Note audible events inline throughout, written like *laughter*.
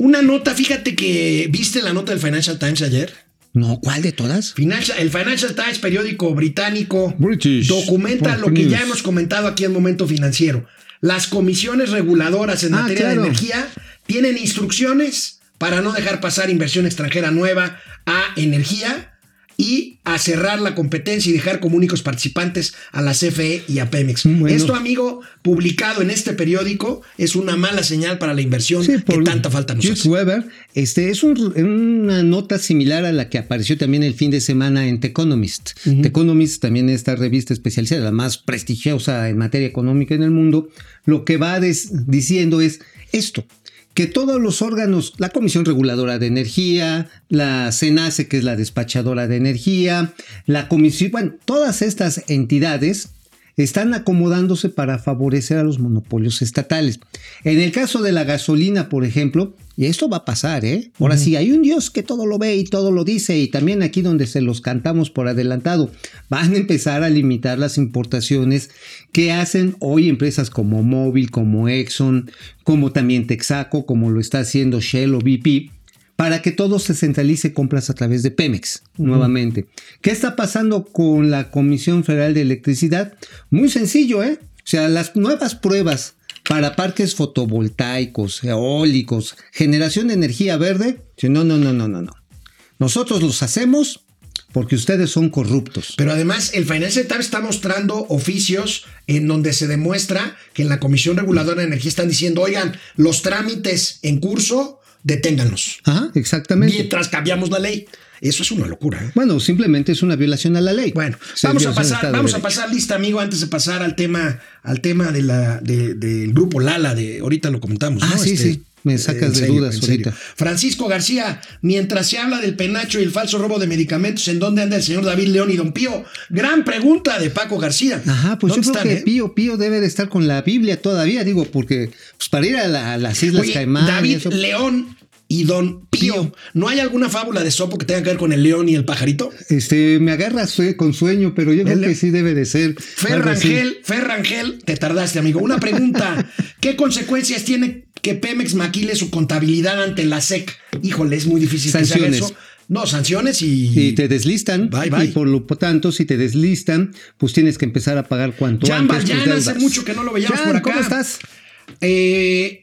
Una nota, fíjate que viste la nota del Financial Times ayer. No, ¿cuál de todas? el Financial Times, periódico británico, British. documenta lo que ya hemos comentado aquí en Momento Financiero. Las comisiones reguladoras en Ah, materia claro. de energía tienen instrucciones para no dejar pasar inversión extranjera nueva a energía y a cerrar la competencia y dejar como únicos participantes a la CFE y a Pemex. Bueno. Esto, amigo, publicado en este periódico, es una mala señal para la inversión Sí, que tanta falta nos hace. Weber, este es un- una nota similar a la que apareció también el fin de semana en The Economist. The Economist también esta revista especializada, la más prestigiosa en materia económica en el mundo, lo que va diciendo es esto, que todos los órganos, la Comisión Reguladora de Energía, la CENACE, que es la despachadora de energía, la Comisión, bueno, todas estas entidades están acomodándose para favorecer a los monopolios estatales. En el caso de la gasolina, por ejemplo, y esto va a pasar, ¿eh? Ahora sí, hay un Dios que todo lo ve y todo lo dice, y también aquí donde se los cantamos por adelantado, van a empezar a limitar las importaciones que hacen hoy empresas como Móvil, como Exxon, como también Texaco, como lo está haciendo Shell o BP, para que todo se centralice compras a través de Pemex nuevamente. ¿Qué está pasando con la Comisión Federal de Electricidad? Muy sencillo, ¿eh? O sea, las nuevas pruebas para parques fotovoltaicos, eólicos, generación de energía verde, no, no, no, no, no, no. Nosotros los hacemos porque ustedes son corruptos. Pero además, el Financial Times está mostrando oficios en donde se demuestra que en la Comisión Reguladora de Energía están diciendo, oigan, los trámites en curso, deténganlos. Ajá, exactamente. Mientras cambiamos la ley. Eso es una locura. ¿eh? Bueno, simplemente es una violación a la ley. Bueno, vamos a pasar, vamos a pasar lista, amigo, antes de pasar al tema, al tema de la, de- del grupo Lala, de ahorita lo comentamos. Ah, ¿no? sí, sí. Me sacas de dudas ahorita. Francisco García, mientras se habla del penacho y el falso robo de medicamentos, ¿en dónde anda el señor David León y Don Pío? Gran pregunta de Paco García. Ajá, pues yo ¿Dónde creo están, que eh? Pío Pío debe de estar con la Biblia todavía, digo, porque pues para ir a, la- a las Islas Oye, Caimán David eso- León y Don Pío. ¿No hay alguna fábula de Sopo que tenga que ver con el león y el pajarito? este, me agarra sue- con sueño, pero yo creo que sí debe de ser. Ferrangel, Ferrangel, te tardaste, amigo. Una pregunta. *laughs* ¿Qué consecuencias tiene que Pemex maquile su contabilidad ante la SEC? Híjole, es muy difícil que se haga Sanciones. eso. No, sanciones y. Y te deslistan. Bye, bye. Y por lo tanto, si te deslistan, pues tienes que empezar a pagar cuanto Jan antes. Vallean, hace mucho que no lo veíamos Jan, por acá. ¿Cómo estás? Eh,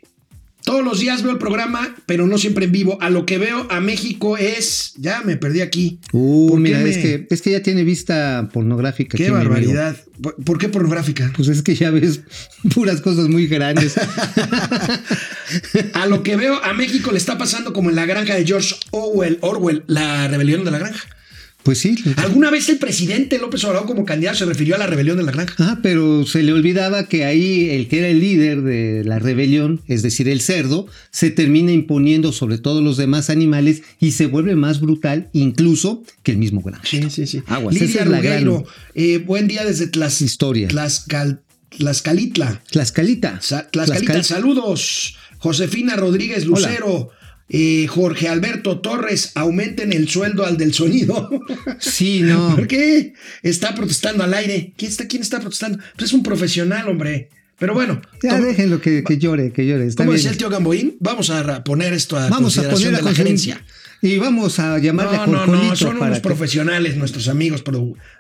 todos los días veo el programa, pero no siempre en vivo. A lo que veo a México es. Ya me perdí aquí. Uh, ¿Por qué mira, me- es, que, es que ya tiene vista pornográfica. Qué barbaridad. ¿Por, por qué pornográfica? Pues es que ya ves *laughs* puras cosas muy grandes. *laughs* A lo que veo, a México le está pasando como en la granja de George Orwell, Orwell la rebelión de la granja. Pues sí. ¿Alguna vez el presidente López Obrador como candidato se refirió a la rebelión de la granja? Ah, pero se le olvidaba que ahí el que era el líder de la rebelión, es decir, el cerdo, se termina imponiendo sobre todos los demás animales y se vuelve más brutal incluso que el mismo granjero. Sí, sí, sí. Aguas, Lidia es la gran Rugueiro, eh, buen día desde Tlas, historia. Tlaxcal- Tlaxcalitla. Tlaxcalita. Sa- Tlaxcalita, Tlaxcal- saludos. Josefina Rodríguez Lucero. Eh, Jorge Alberto Torres, aumenten el sueldo al del sonido. *laughs* Sí, no. ¿Por qué? Está protestando al aire. ¿Quién está, quién está protestando? Pues es un profesional, hombre. Pero bueno, Ya ¿cómo- déjenlo que, que llore, que llore. Está ¿cómo bien. decía el tío Gamboín? Vamos a poner esto a Vamos a consideración poner a de la gerencia. Y vamos a llamarle No, a no, no, son unos que- profesionales, nuestros amigos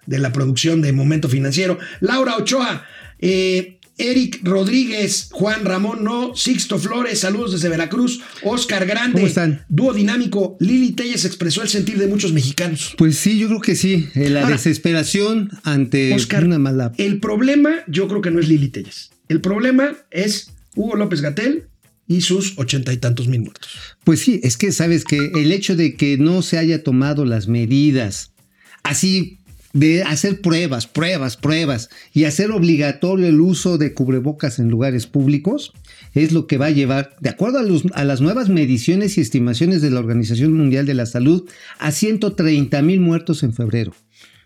de la producción de Momento Financiero. Laura Ochoa, eh, Eric Rodríguez, Juan Ramón No, Sixto Flores, saludos desde Veracruz, Oscar Grande, ¿Cómo están? dúo dinámico, Lili Telles expresó el sentir de muchos mexicanos. Pues sí, yo creo que sí. eh, La Ahora, desesperación ante Oscar, una mala. el problema yo creo que no es Lili Telles. El problema es Hugo López Gatel y sus ochenta y tantos mil muertos. Pues sí, es que sabes que el hecho de que no se haya tomado las medidas así de hacer pruebas, pruebas, pruebas y hacer obligatorio el uso de cubrebocas en lugares públicos es lo que va a llevar, de acuerdo a, los- a las nuevas mediciones y estimaciones de la Organización Mundial de la Salud, a 130 mil muertos en febrero.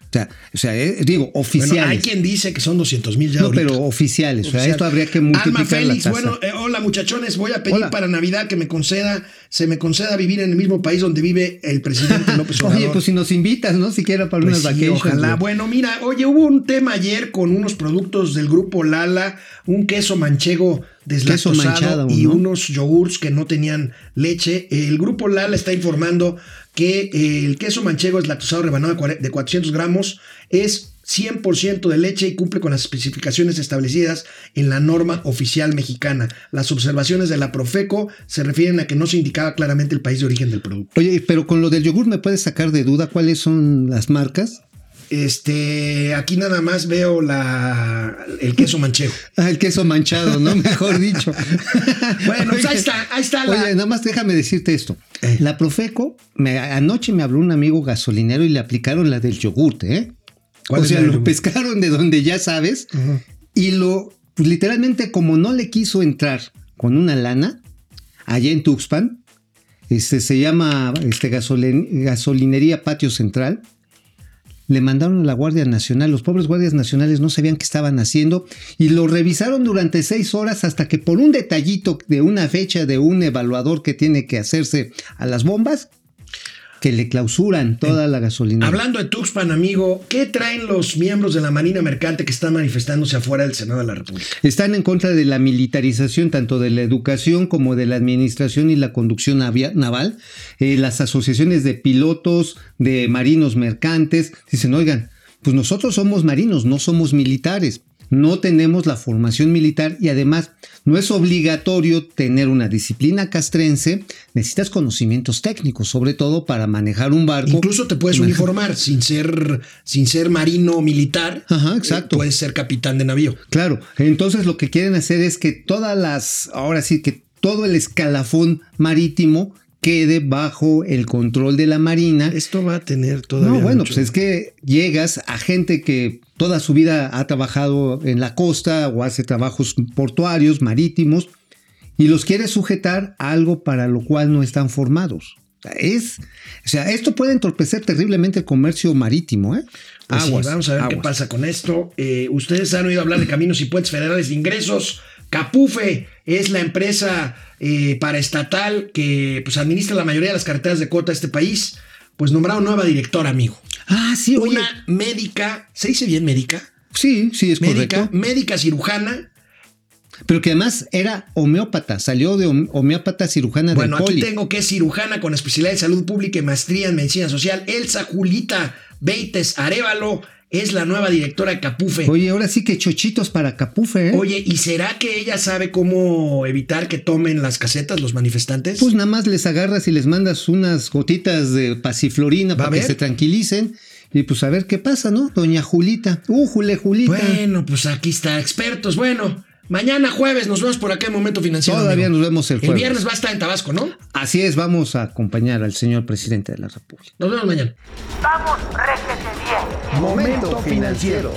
O sea, o sea, eh, digo, oficiales. Bueno, hay quien dice que son 200 mil ya no, ahorita. pero oficiales. O sea, esto habría que Alma multiplicar Félix, la tasa. bueno, eh, hola muchachones, voy a pedir Hola. para Navidad que me conceda, se me conceda vivir en el mismo país donde vive el presidente López *laughs* Obrador. Oye, pues si nos invitas, ¿no? Siquiera para Pues unas sí, vacaciones. ojalá. Bueno, mira, oye, hubo un tema ayer con unos productos del grupo Lala, un queso manchego deslactosado y unos yogurts que no tenían leche. El grupo Lala está informando que el queso manchego deslactosado rebanado de 400 gramos es 100% de leche y cumple con las especificaciones establecidas en la norma oficial mexicana. Las observaciones de la Profeco se refieren a que no se indicaba claramente el país de origen del producto. Oye, pero con lo del yogur me puedes sacar de duda cuáles son las marcas. Este, aquí nada más veo la, el queso manchego. Ah, el queso manchado, ¿no? *laughs* Mejor dicho. *laughs* bueno, pues ahí está, ahí está. La... Oye, nada más déjame decirte esto. Eh. La Profeco, me, anoche me habló un amigo gasolinero y le aplicaron la del yogurt, ¿eh? O sea, lo pescaron de donde ya sabes. Y lo, pues, literalmente como no le quiso entrar con una lana, allá en Tuxpan, este, se llama este, gasolinería Patio Central, le mandaron a la Guardia Nacional. Los pobres guardias nacionales no sabían qué estaban haciendo y lo revisaron durante seis horas hasta que por un detallito de una fecha de un evaluador que tiene que hacerse a las bombas, que le clausuran toda la gasolina. Hablando de Tuxpan, amigo, ¿qué traen los miembros de la Marina Mercante que están manifestándose afuera del Senado de la República? Están en contra de la militarización tanto de la educación como de la administración y la conducción naval. Eh, las asociaciones de pilotos, de marinos mercantes, dicen, oigan, pues nosotros somos marinos, no somos militares no tenemos la formación militar y además no es obligatorio tener una disciplina castrense, necesitas conocimientos técnicos, sobre todo para manejar un barco. Incluso te puedes uniformar sin ser, sin ser marino militar. Ajá, exacto. Eh, puedes ser capitán de navío. Claro, entonces lo que quieren hacer es que todas las, ahora sí que todo el escalafón marítimo quede bajo el control de la Marina. Esto va a tener todavía. No, bueno, pues es que llegas a gente que toda su vida ha trabajado en la costa o hace trabajos portuarios, marítimos, y los quieres sujetar a algo para lo cual no están formados. Es, o sea, esto puede entorpecer terriblemente el comercio marítimo. ¿eh? Pues vamos a ver qué pasa con esto. Eh, ustedes han oído hablar de caminos y puentes federales de ingresos. Capufe es la empresa eh, paraestatal que pues, administra la mayoría de las carreteras de cuota de este país. Pues nombraron nueva directora, amigo. Ah, sí, Una médica, ¿se dice bien médica? Sí, sí, es médica, Médica cirujana. Pero que además era homeópata, salió de homeópata cirujana bueno, Bueno, aquí tengo que es cirujana con especialidad en salud pública y maestría en medicina social. Elsa Julita Beites Arevalo es la nueva directora de Capufe. Oye, ahora sí que chochitos para Capufe. ¿eh? Oye, ¿y será que ella sabe cómo evitar que tomen las casetas los manifestantes? Pues nada más les agarras y les mandas unas gotitas de pasiflorina para que se tranquilicen. Y pues a ver qué pasa, ¿no? Doña Julita. Uh, Jule Julita. Bueno, pues aquí está, expertos. Bueno, Mañana jueves nos vemos por acá en Momento Financiero. Todavía nos vemos el jueves. El viernes va a estar en Tabasco, ¿no? Así es, vamos a acompañar al señor presidente de la República. Nos vemos mañana. Vamos, réjete bien. Momento Financiero.